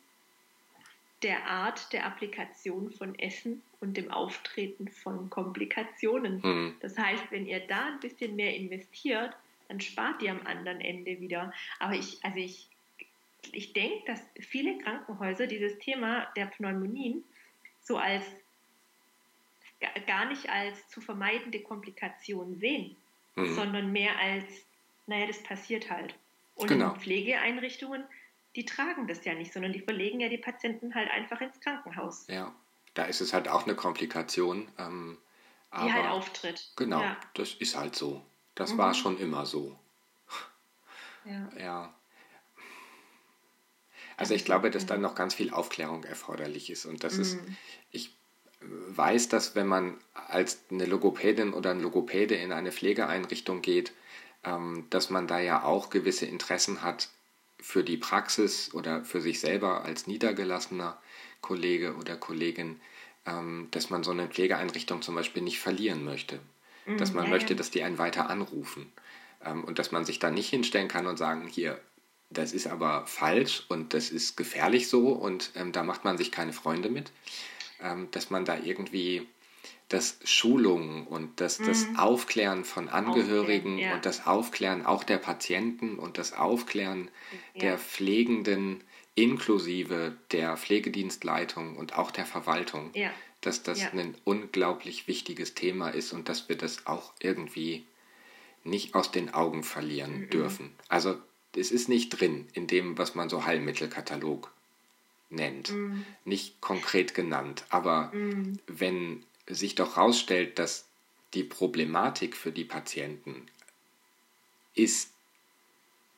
der Art der Applikation von Essen und dem Auftreten von Komplikationen. Mhm. Das heißt, wenn ihr da ein bisschen mehr investiert, dann spart ihr am anderen Ende wieder. Aber ich, also ich, ich denke, dass viele Krankenhäuser dieses Thema der Pneumonien so als gar nicht als zu vermeidende Komplikation sehen, mhm. sondern mehr als naja, das passiert halt. Und genau. in Pflegeeinrichtungen, die tragen das ja nicht, sondern die verlegen ja die Patienten halt einfach ins Krankenhaus. Ja, da ist es halt auch eine Komplikation. Ähm, die halt auftritt. Genau, ja. das ist halt so. Das mhm. war schon immer so. Ja. ja. Also ich glaube, dass da noch ganz viel Aufklärung erforderlich ist und das mhm. ist, ich weiß, dass wenn man als eine Logopädin oder ein Logopäde in eine Pflegeeinrichtung geht, ähm, dass man da ja auch gewisse Interessen hat für die Praxis oder für sich selber als niedergelassener Kollege oder Kollegin, ähm, dass man so eine Pflegeeinrichtung zum Beispiel nicht verlieren möchte. Mhm, dass man ja, möchte, dass die einen weiter anrufen. Ähm, und dass man sich da nicht hinstellen kann und sagen, hier, das ist aber falsch und das ist gefährlich so und ähm, da macht man sich keine Freunde mit. Dass man da irgendwie das Schulungen und das, das mhm. Aufklären von Angehörigen Aufklären, ja. und das Aufklären auch der Patienten und das Aufklären ja. der Pflegenden inklusive der Pflegedienstleitung und auch der Verwaltung, ja. dass das ein unglaublich wichtiges Thema ist und dass wir das auch irgendwie nicht aus den Augen verlieren mhm. dürfen. Also es ist nicht drin in dem, was man so Heilmittelkatalog nennt. Mhm. Nicht konkret genannt. Aber mhm. wenn sich doch herausstellt, dass die Problematik für die Patienten ist,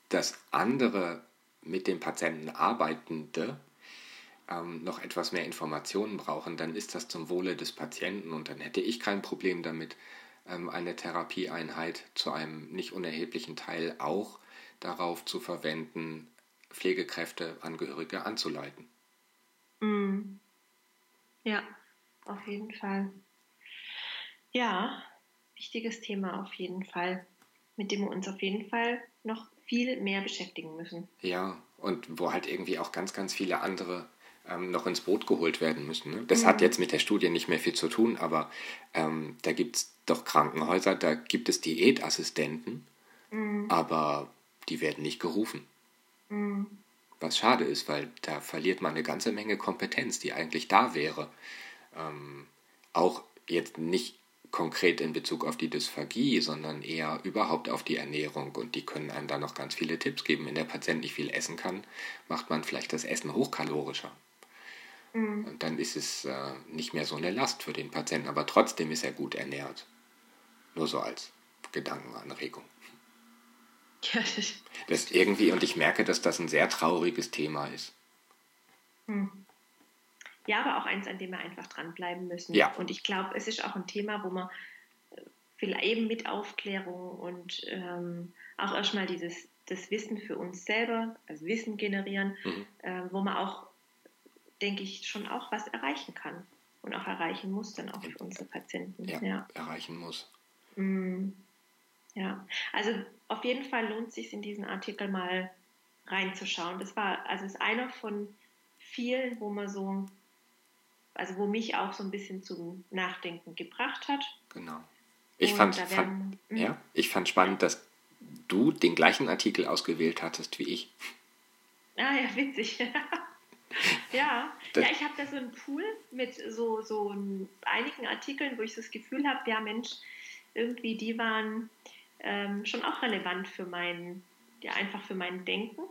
dass andere mit dem Patienten Arbeitende ähm, noch etwas mehr Informationen brauchen, dann ist das zum Wohle des Patienten und dann hätte ich kein Problem damit, ähm, eine Therapieeinheit zu einem nicht unerheblichen Teil auch darauf zu verwenden, Pflegekräfte, Angehörige anzuleiten. Mm. Ja, auf jeden Fall. Ja, wichtiges Thema auf jeden Fall, mit dem wir uns auf jeden Fall noch viel mehr beschäftigen müssen. Ja, und wo halt irgendwie auch ganz, ganz viele andere ähm, noch ins Boot geholt werden müssen. Ne? Das mhm. hat jetzt mit der Studie nicht mehr viel zu tun, aber ähm, da gibt es doch Krankenhäuser, da gibt es Diätassistenten, mhm. aber die werden nicht gerufen. Mhm. Was schade ist, weil da verliert man eine ganze Menge Kompetenz, die eigentlich da wäre. Ähm, auch jetzt nicht konkret in Bezug auf die Dysphagie, sondern eher überhaupt auf die Ernährung. Und die können einem da noch ganz viele Tipps geben. Wenn der Patient nicht viel essen kann, macht man vielleicht das Essen hochkalorischer. Mhm. Und dann ist es äh, nicht mehr so eine Last für den Patienten, aber trotzdem ist er gut ernährt. Nur so als Gedankenanregung. Ja, das, [laughs] das irgendwie, und ich merke, dass das ein sehr trauriges Thema ist. Hm. Ja, aber auch eins, an dem wir einfach dranbleiben müssen. Ja. Und ich glaube, es ist auch ein Thema, wo man äh, vielleicht eben mit Aufklärung und ähm, auch erstmal dieses das Wissen für uns selber, also Wissen generieren, mhm. äh, wo man auch denke ich, schon auch was erreichen kann und auch erreichen muss dann auch für unsere Patienten. Ja, ja. erreichen muss. Mm, ja, also auf jeden Fall lohnt es sich in diesen Artikel mal reinzuschauen. Das war, also ist einer von vielen, wo man so, also wo mich auch so ein bisschen zum Nachdenken gebracht hat. Genau. Ich fand, fand mhm. ja, ich fand spannend, dass du den gleichen Artikel ausgewählt hattest wie ich. Ah ja, witzig. [laughs] Ja, ja ich habe da so einen Pool mit so, so einigen Artikeln, wo ich das Gefühl habe, ja Mensch, irgendwie die waren ähm, schon auch relevant für mein, ja einfach für mein Denken.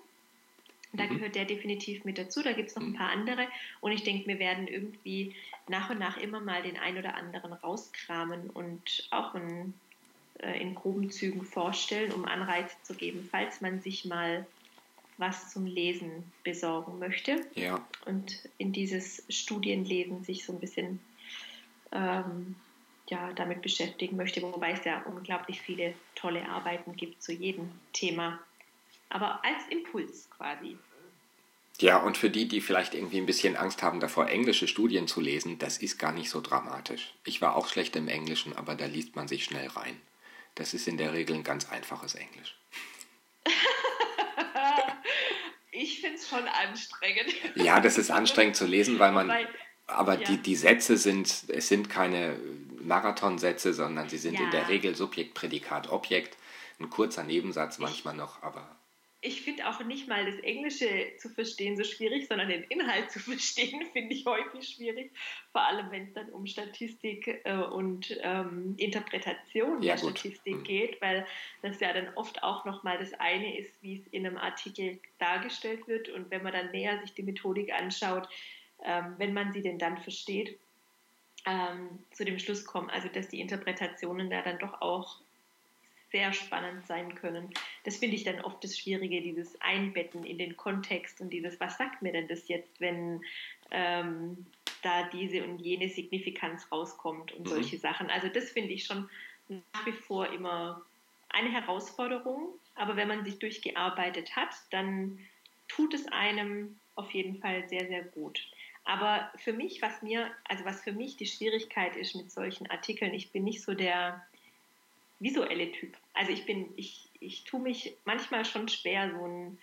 Da mhm. gehört der definitiv mit dazu. Da gibt es noch ein mhm. paar andere. Und ich denke, wir werden irgendwie nach und nach immer mal den einen oder anderen rauskramen und auch in, äh, in groben Zügen vorstellen, um Anreize zu geben, falls man sich mal was zum Lesen besorgen möchte. Ja. Und in dieses Studienlesen sich so ein bisschen ähm, ja, damit beschäftigen möchte, wobei es ja unglaublich viele tolle Arbeiten gibt zu jedem Thema. Aber als Impuls quasi. Ja, und für die, die vielleicht irgendwie ein bisschen Angst haben davor, englische Studien zu lesen, das ist gar nicht so dramatisch. Ich war auch schlecht im Englischen, aber da liest man sich schnell rein. Das ist in der Regel ein ganz einfaches Englisch. [laughs] ich finde es schon anstrengend. Ja, das ist anstrengend zu lesen, weil man. Weil, aber ja. die, die Sätze sind, es sind keine Marathonsätze, sondern sie sind ja. in der Regel Subjekt, Prädikat, Objekt. Ein kurzer Nebensatz manchmal noch, aber. Ich finde auch nicht mal das Englische zu verstehen so schwierig, sondern den Inhalt zu [laughs] verstehen, finde ich häufig schwierig. Vor allem, wenn es dann um Statistik äh, und ähm, Interpretation ja, der gut. Statistik mhm. geht, weil das ja dann oft auch nochmal das eine ist, wie es in einem Artikel dargestellt wird. Und wenn man dann näher sich die Methodik anschaut, ähm, wenn man sie denn dann versteht, ähm, zu dem Schluss kommen, also dass die Interpretationen da dann doch auch sehr spannend sein können. Das finde ich dann oft das Schwierige, dieses Einbetten in den Kontext und dieses, was sagt mir denn das jetzt, wenn ähm, da diese und jene Signifikanz rauskommt und mhm. solche Sachen. Also das finde ich schon nach wie vor immer eine Herausforderung, aber wenn man sich durchgearbeitet hat, dann tut es einem auf jeden Fall sehr, sehr gut. Aber für mich, was mir, also was für mich die Schwierigkeit ist mit solchen Artikeln, ich bin nicht so der visuelle Typ. Also ich bin, ich, ich tue mich manchmal schon schwer, so ein,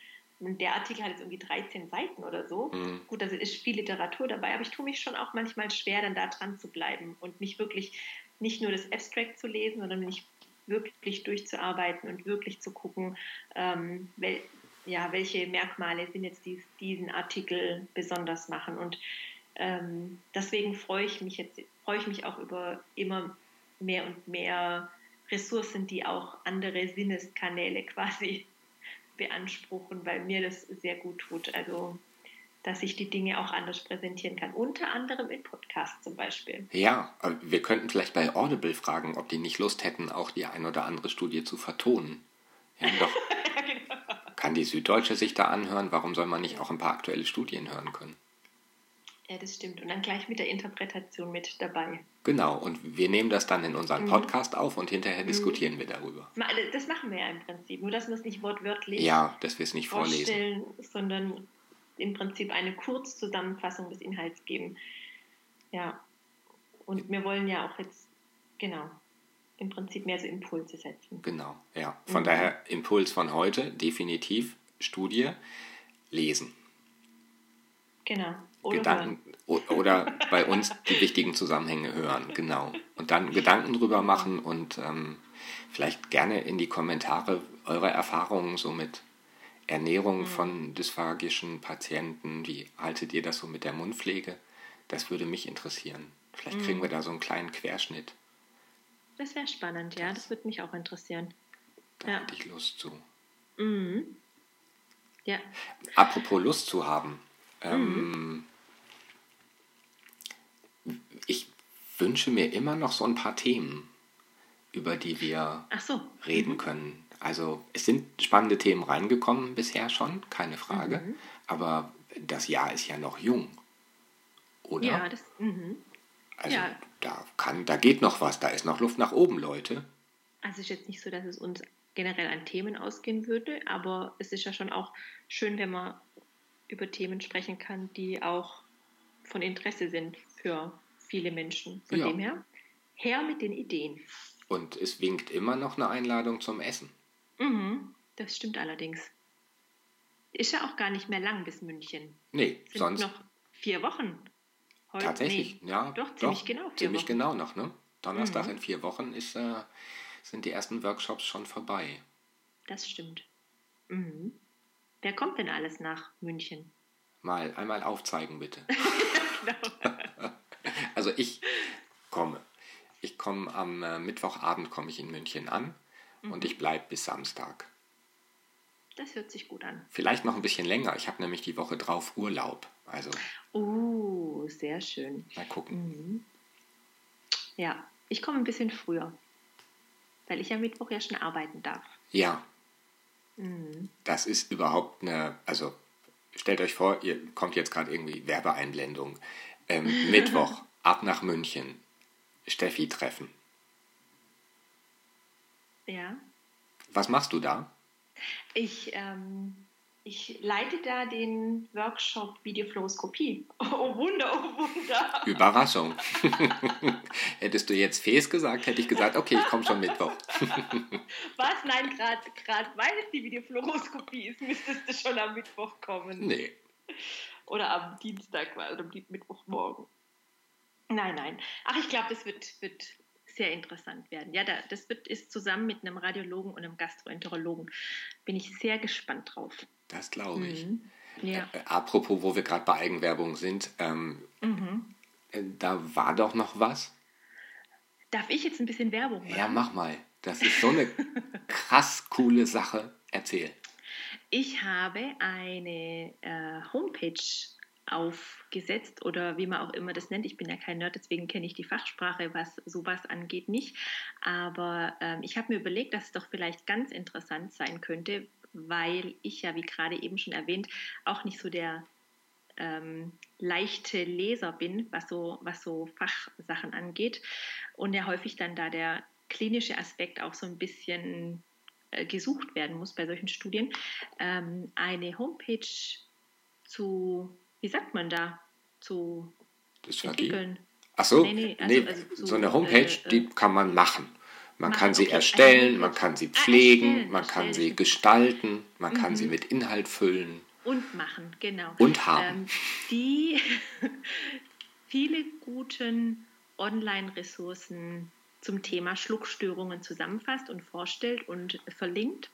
der Artikel hat jetzt irgendwie 13 Seiten oder so. Mhm. Gut, also ist viel Literatur dabei, aber ich tue mich schon auch manchmal schwer, dann da dran zu bleiben und mich wirklich nicht nur das Abstract zu lesen, sondern mich wirklich durchzuarbeiten und wirklich zu gucken, ähm, wel, ja, welche Merkmale sind jetzt dies, diesen Artikel besonders machen. Und ähm, deswegen freue ich mich jetzt, freue ich mich auch über immer mehr und mehr Ressourcen, die auch andere Sinneskanäle quasi [laughs] beanspruchen, weil mir das sehr gut tut. Also dass ich die Dinge auch anders präsentieren kann. Unter anderem in Podcasts zum Beispiel. Ja, wir könnten vielleicht bei Audible fragen, ob die nicht Lust hätten, auch die ein oder andere Studie zu vertonen. Ja, [laughs] doch. genau. Kann die Süddeutsche sich da anhören? Warum soll man nicht auch ein paar aktuelle Studien hören können? Ja, das stimmt. Und dann gleich mit der Interpretation mit dabei. Genau, und wir nehmen das dann in unseren mhm. Podcast mhm. auf und hinterher mhm. diskutieren wir darüber. Das machen wir ja im Prinzip, nur dass wir es nicht wortwörtlich ja, dass wir es nicht vorlesen, sondern im Prinzip eine Kurzzusammenfassung des Inhalts geben. Ja, und wir wollen ja auch jetzt, genau, im Prinzip mehr so Impulse setzen. Genau, ja. Von mhm. daher Impuls von heute, definitiv Studie, lesen. Genau. Oder Gedanken oder bei uns die wichtigen Zusammenhänge hören, genau. Und dann Gedanken drüber machen und ähm, vielleicht gerne in die Kommentare eure Erfahrungen so mit Ernährung mhm. von dysphagischen Patienten. Wie haltet ihr das so mit der Mundpflege? Das würde mich interessieren. Vielleicht kriegen mhm. wir da so einen kleinen Querschnitt. Das wäre spannend, ja. Das, das würde mich auch interessieren. Da ja. hätte ich Lust zu. Mhm. Ja. Apropos Lust zu haben. Ähm, mhm. Ich wünsche mir immer noch so ein paar Themen, über die wir so. reden mhm. können. Also es sind spannende Themen reingekommen bisher schon, keine Frage. Mhm. Aber das Jahr ist ja noch jung, oder? Ja, das. Mhm. Also ja. da kann, da geht noch was, da ist noch Luft nach oben, Leute. Also es ist jetzt nicht so, dass es uns generell an Themen ausgehen würde, aber es ist ja schon auch schön, wenn man über Themen sprechen kann, die auch von Interesse sind für viele Menschen. Von ja. dem her, her mit den Ideen. Und es winkt immer noch eine Einladung zum Essen. Mhm, das stimmt allerdings. Ist ja auch gar nicht mehr lang bis München. Nee, Sind sonst. noch vier Wochen. Heute, Tatsächlich, nee, ja. Doch, ziemlich doch, genau. ziemlich Wochen. genau noch, ne? Donnerstag mhm. in vier Wochen ist, äh, sind die ersten Workshops schon vorbei. Das stimmt. Mhm. Wer kommt denn alles nach München? Mal, einmal aufzeigen, bitte. [laughs] genau. [laughs] [laughs] also ich komme. Ich komme am äh, Mittwochabend komme ich in München an mhm. und ich bleibe bis Samstag. Das hört sich gut an. Vielleicht noch ein bisschen länger. Ich habe nämlich die Woche drauf Urlaub. Also. Oh, sehr schön. Mal gucken. Mhm. Ja, ich komme ein bisschen früher, weil ich am Mittwoch ja schon arbeiten darf. Ja. Mhm. Das ist überhaupt eine, also stellt euch vor, ihr kommt jetzt gerade irgendwie Werbeeinblendung. Ähm, Mittwoch, ab nach München. Steffi treffen. Ja. Was machst du da? Ich, ähm, ich leite da den Workshop Videofluoroskopie. [laughs] Oh Wunder, oh Wunder. Überraschung. [laughs] Hättest du jetzt Fes gesagt, hätte ich gesagt, okay, ich komme schon Mittwoch. [laughs] Was? Nein, gerade weil es die Videofluoroskopie ist, müsstest du schon am Mittwoch kommen. Nee. Oder am Dienstag oder am Mittwochmorgen. Nein, nein. Ach, ich glaube, das wird, wird sehr interessant werden. Ja, da, das wird, ist zusammen mit einem Radiologen und einem Gastroenterologen. Bin ich sehr gespannt drauf. Das glaube ich. Mhm. Ja. Äh, apropos, wo wir gerade bei Eigenwerbung sind, ähm, mhm. äh, da war doch noch was. Darf ich jetzt ein bisschen Werbung machen? Ja, mach mal. Das ist so eine [laughs] krass coole Sache. Erzähl. Ich habe eine äh, Homepage aufgesetzt oder wie man auch immer das nennt. Ich bin ja kein Nerd, deswegen kenne ich die Fachsprache, was sowas angeht, nicht. Aber ähm, ich habe mir überlegt, dass es doch vielleicht ganz interessant sein könnte, weil ich ja, wie gerade eben schon erwähnt, auch nicht so der ähm, leichte Leser bin, was so, was so Fachsachen angeht. Und ja häufig dann da der klinische Aspekt auch so ein bisschen gesucht werden muss bei solchen Studien, ähm, eine Homepage zu wie sagt man da, zu das entwickeln. Ach so, nee, nee, also, nee, also so, so, eine Homepage, äh, die kann man machen. Man machen, kann sie okay. erstellen, man kann sie ah, pflegen, ah, man kann sie gestalten, man mhm. kann sie mhm. mit Inhalt füllen. Und machen, genau. Und haben. Ähm, die [laughs] viele guten Online-Ressourcen zum Thema Schluckstörungen zusammenfasst und vorstellt und verlinkt.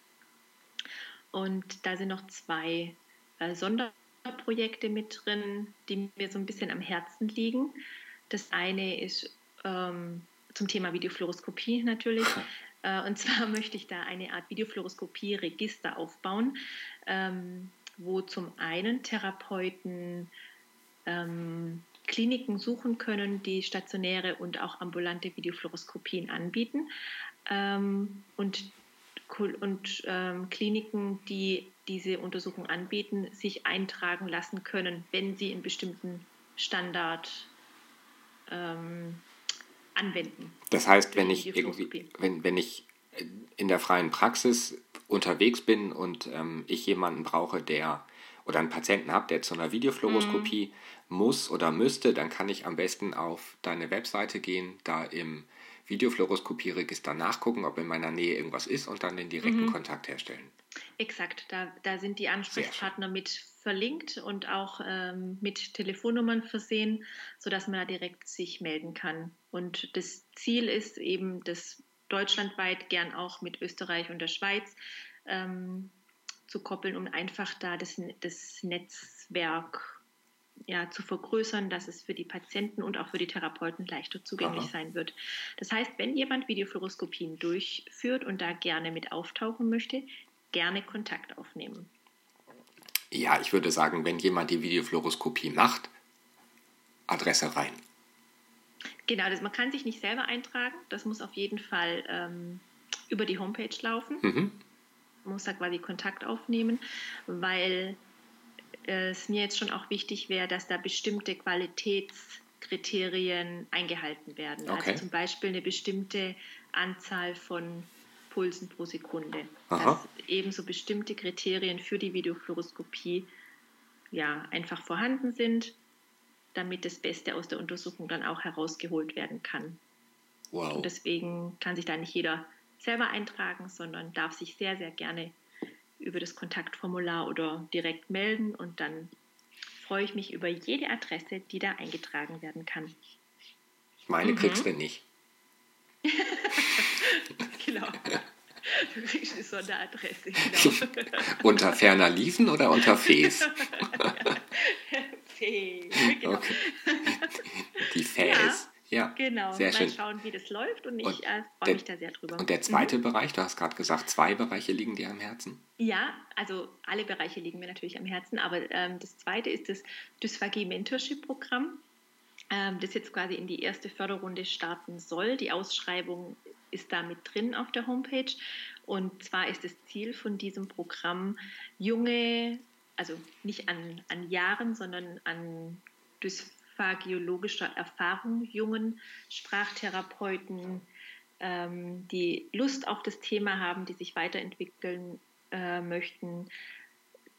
Und da sind noch zwei äh, Sonder Projekte mit drin, die mir so ein bisschen am Herzen liegen. Das eine ist ähm, zum Thema Videofluoroskopie natürlich. [laughs] äh, und zwar möchte ich da eine Art Videofluoroskopie-Register aufbauen, ähm, wo zum einen Therapeuten ähm, Kliniken suchen können, die stationäre und auch ambulante Videofluoroskopien anbieten. Ähm, und und ähm, Kliniken, die diese Untersuchung anbieten, sich eintragen lassen können, wenn sie einen bestimmten Standard ähm, anwenden. Das heißt, wenn ich irgendwie, wenn, wenn ich in der freien Praxis unterwegs bin und ähm, ich jemanden brauche, der oder einen Patienten habe, der zu einer Videofluoroskopie mm. Muss oder müsste, dann kann ich am besten auf deine Webseite gehen, da im Videofluoroskopie-Register nachgucken, ob in meiner Nähe irgendwas ist und dann den direkten mhm. Kontakt herstellen. Exakt, da, da sind die Ansprechpartner mit verlinkt und auch ähm, mit Telefonnummern versehen, sodass man da direkt sich melden kann. Und das Ziel ist eben, das deutschlandweit, gern auch mit Österreich und der Schweiz ähm, zu koppeln, um einfach da das, das Netzwerk ja, zu vergrößern, dass es für die Patienten und auch für die Therapeuten leichter zugänglich Aha. sein wird. Das heißt, wenn jemand Videofluoroskopien durchführt und da gerne mit auftauchen möchte, gerne Kontakt aufnehmen. Ja, ich würde sagen, wenn jemand die Videofluoroskopie macht, Adresse rein. Genau, das, man kann sich nicht selber eintragen. Das muss auf jeden Fall ähm, über die Homepage laufen. Mhm. Man muss da quasi Kontakt aufnehmen, weil es mir jetzt schon auch wichtig wäre, dass da bestimmte Qualitätskriterien eingehalten werden. Also okay. Also zum Beispiel eine bestimmte Anzahl von Pulsen pro Sekunde. Aha. Dass ebenso bestimmte Kriterien für die Videofluoroskopie ja, einfach vorhanden sind, damit das Beste aus der Untersuchung dann auch herausgeholt werden kann. Wow. Und deswegen kann sich da nicht jeder selber eintragen, sondern darf sich sehr, sehr gerne über das Kontaktformular oder direkt melden und dann freue ich mich über jede Adresse, die da eingetragen werden kann. Meine mhm. kriegst du nicht. [laughs] genau. Du kriegst eine Sonderadresse. Genau. [laughs] unter ferner Liefen oder unter Fes? [laughs] Fes, genau. Okay. Die Fes. Ja. Ja, genau. Sehr Mal schön. schauen, wie das läuft und ich äh, freue mich da sehr drüber. Und der zweite mhm. Bereich, du hast gerade gesagt, zwei Bereiche liegen dir am Herzen? Ja, also alle Bereiche liegen mir natürlich am Herzen, aber ähm, das zweite ist das Dysphagie-Mentorship-Programm, ähm, das jetzt quasi in die erste Förderrunde starten soll. Die Ausschreibung ist da mit drin auf der Homepage. Und zwar ist das Ziel von diesem Programm, junge, also nicht an, an Jahren, sondern an Dysphagie phagiologischer Erfahrung jungen Sprachtherapeuten, ähm, die Lust auf das Thema haben, die sich weiterentwickeln äh, möchten,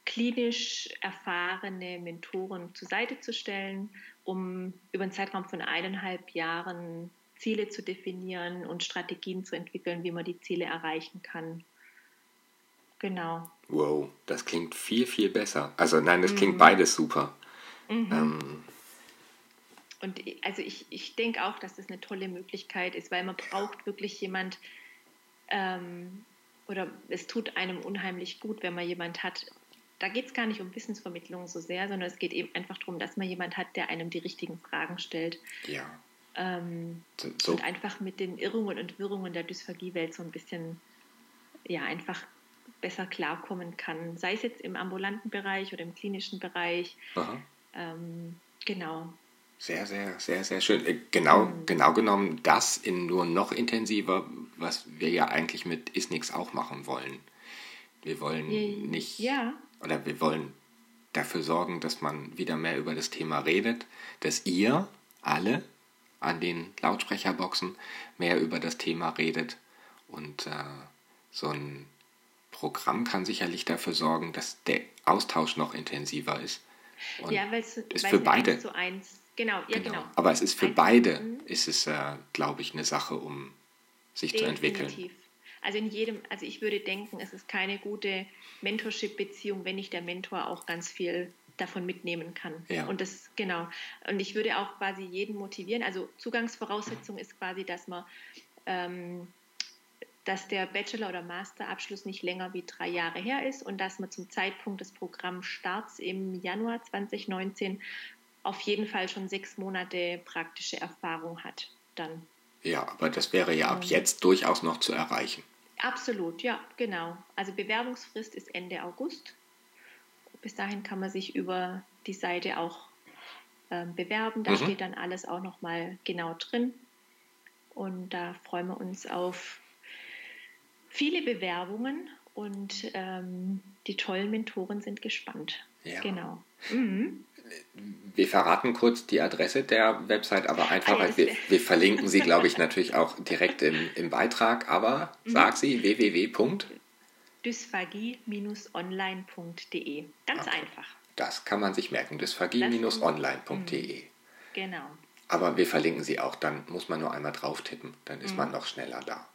klinisch erfahrene Mentoren zur Seite zu stellen, um über einen Zeitraum von eineinhalb Jahren Ziele zu definieren und Strategien zu entwickeln, wie man die Ziele erreichen kann. Genau. Wow, das klingt viel, viel besser. Also nein, das klingt mhm. beides super. Mhm. Ähm, und also ich, ich denke auch, dass das eine tolle Möglichkeit ist, weil man braucht wirklich jemand, ähm, oder es tut einem unheimlich gut, wenn man jemand hat. Da geht es gar nicht um Wissensvermittlung so sehr, sondern es geht eben einfach darum, dass man jemand hat, der einem die richtigen Fragen stellt. Ja. Ähm, so. Und einfach mit den Irrungen und Wirrungen der Dysphagiewelt so ein bisschen, ja, einfach besser klarkommen kann. Sei es jetzt im ambulanten Bereich oder im klinischen Bereich. Ähm, genau. Sehr, sehr, sehr, sehr schön. Äh, genau, mhm. genau genommen das in nur noch intensiver, was wir ja eigentlich mit Ist nix auch machen wollen. Wir wollen nicht, ja. oder wir wollen dafür sorgen, dass man wieder mehr über das Thema redet, dass ihr alle an den Lautsprecherboxen mehr über das Thema redet. Und äh, so ein Programm kann sicherlich dafür sorgen, dass der Austausch noch intensiver ist. Und ja, weil es ist für beide. Zu eins Genau, ja, genau. genau. Aber es ist für beide, mhm. ist es, äh, glaube ich, eine Sache, um sich Definitiv. zu entwickeln. Also in jedem, also ich würde denken, es ist keine gute Mentorship-Beziehung, wenn nicht der Mentor auch ganz viel davon mitnehmen kann. Ja. Und das, genau. Und ich würde auch quasi jeden motivieren. Also Zugangsvoraussetzung ist quasi, dass man ähm, dass der Bachelor- oder Masterabschluss nicht länger wie drei Jahre her ist und dass man zum Zeitpunkt des Programmstarts im Januar 2019 auf jeden Fall schon sechs Monate praktische Erfahrung hat. Dann. Ja, aber das wäre ja ab jetzt durchaus noch zu erreichen. Absolut, ja, genau. Also Bewerbungsfrist ist Ende August. Bis dahin kann man sich über die Seite auch äh, bewerben. Da mhm. steht dann alles auch nochmal genau drin. Und da freuen wir uns auf viele Bewerbungen und ähm, die tollen Mentoren sind gespannt. Ja. Genau. Mhm wir verraten kurz die Adresse der Website, aber einfach, ah, wir, wir, verlinken sie, glaube ich, natürlich auch direkt im, im Beitrag. Aber mhm. sag sie www. dysphagie-online.de. Ganz okay. einfach. Das kann man sich merken, dysphagie-online.de. Genau. Aber wir verlinken sie auch, dann muss man nur einmal drauf tippen, dann ist mhm. man noch schneller da.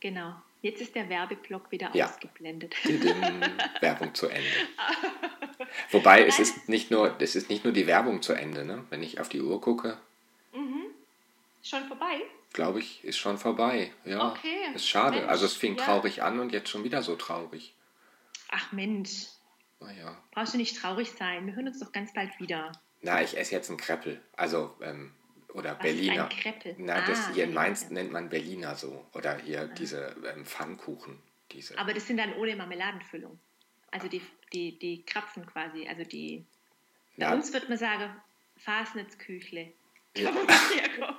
Genau. Jetzt ist der Werbeblock wieder ja. ausgeblendet. [laughs] Werbung zu Ende. Wobei es ist nicht nur, es ist nicht nur die Werbung zu Ende, ne? Wenn ich auf die Uhr gucke. Mhm. Schon vorbei? Glaube ich, ist schon vorbei. Ja. Okay. Ist schade. Mensch. Also es fing ja. traurig an und jetzt schon wieder so traurig. Ach Mensch. Naja. Brauchst du nicht traurig sein. Wir hören uns doch ganz bald wieder. Na, ich esse jetzt einen Kreppel. Also, ähm, oder Was Berliner. Ist ein Kreppel? Na, das ah, hier in Mainz ja. nennt man Berliner so. Oder hier ah. diese ähm, Pfannkuchen. Diese. Aber das sind dann ohne Marmeladenfüllung. Also die, die, die Krapfen quasi, also die. Bei ja. uns wird man sagen, Fasnitzküchle. Ja.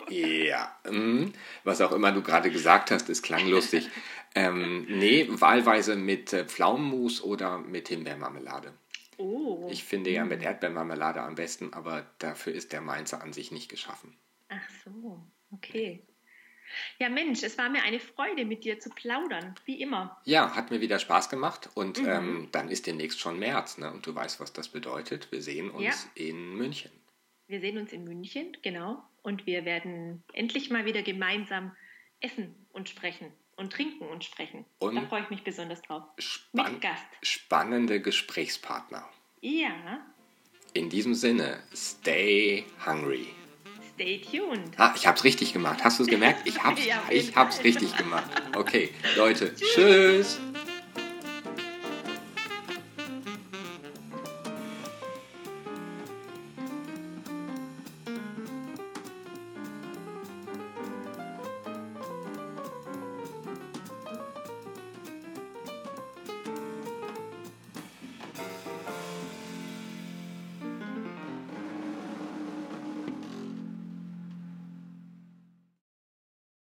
ja. Mhm. Was auch immer du gerade gesagt hast, ist klanglustig. [laughs] ähm, nee, wahlweise mit äh, Pflaumenmus oder mit Himbeermarmelade. Oh. Ich finde ja mit mhm. Erdbeermarmelade am besten, aber dafür ist der Mainzer an sich nicht geschaffen. Ach so, okay. Ja, Mensch, es war mir eine Freude, mit dir zu plaudern, wie immer. Ja, hat mir wieder Spaß gemacht und mhm. ähm, dann ist demnächst schon März, ne? Und du weißt, was das bedeutet. Wir sehen uns ja. in München. Wir sehen uns in München, genau. Und wir werden endlich mal wieder gemeinsam essen und sprechen und trinken und sprechen. Und da freue ich mich besonders drauf. Spann Mit Gast. Spannende Gesprächspartner. Ja. In diesem Sinne, stay hungry. Stay tuned. Ah, ich hab's richtig gemacht. Hast du es gemerkt? Ich hab's, [laughs] ja, ich hab's richtig gemacht. Okay, Leute, tschüss. tschüss.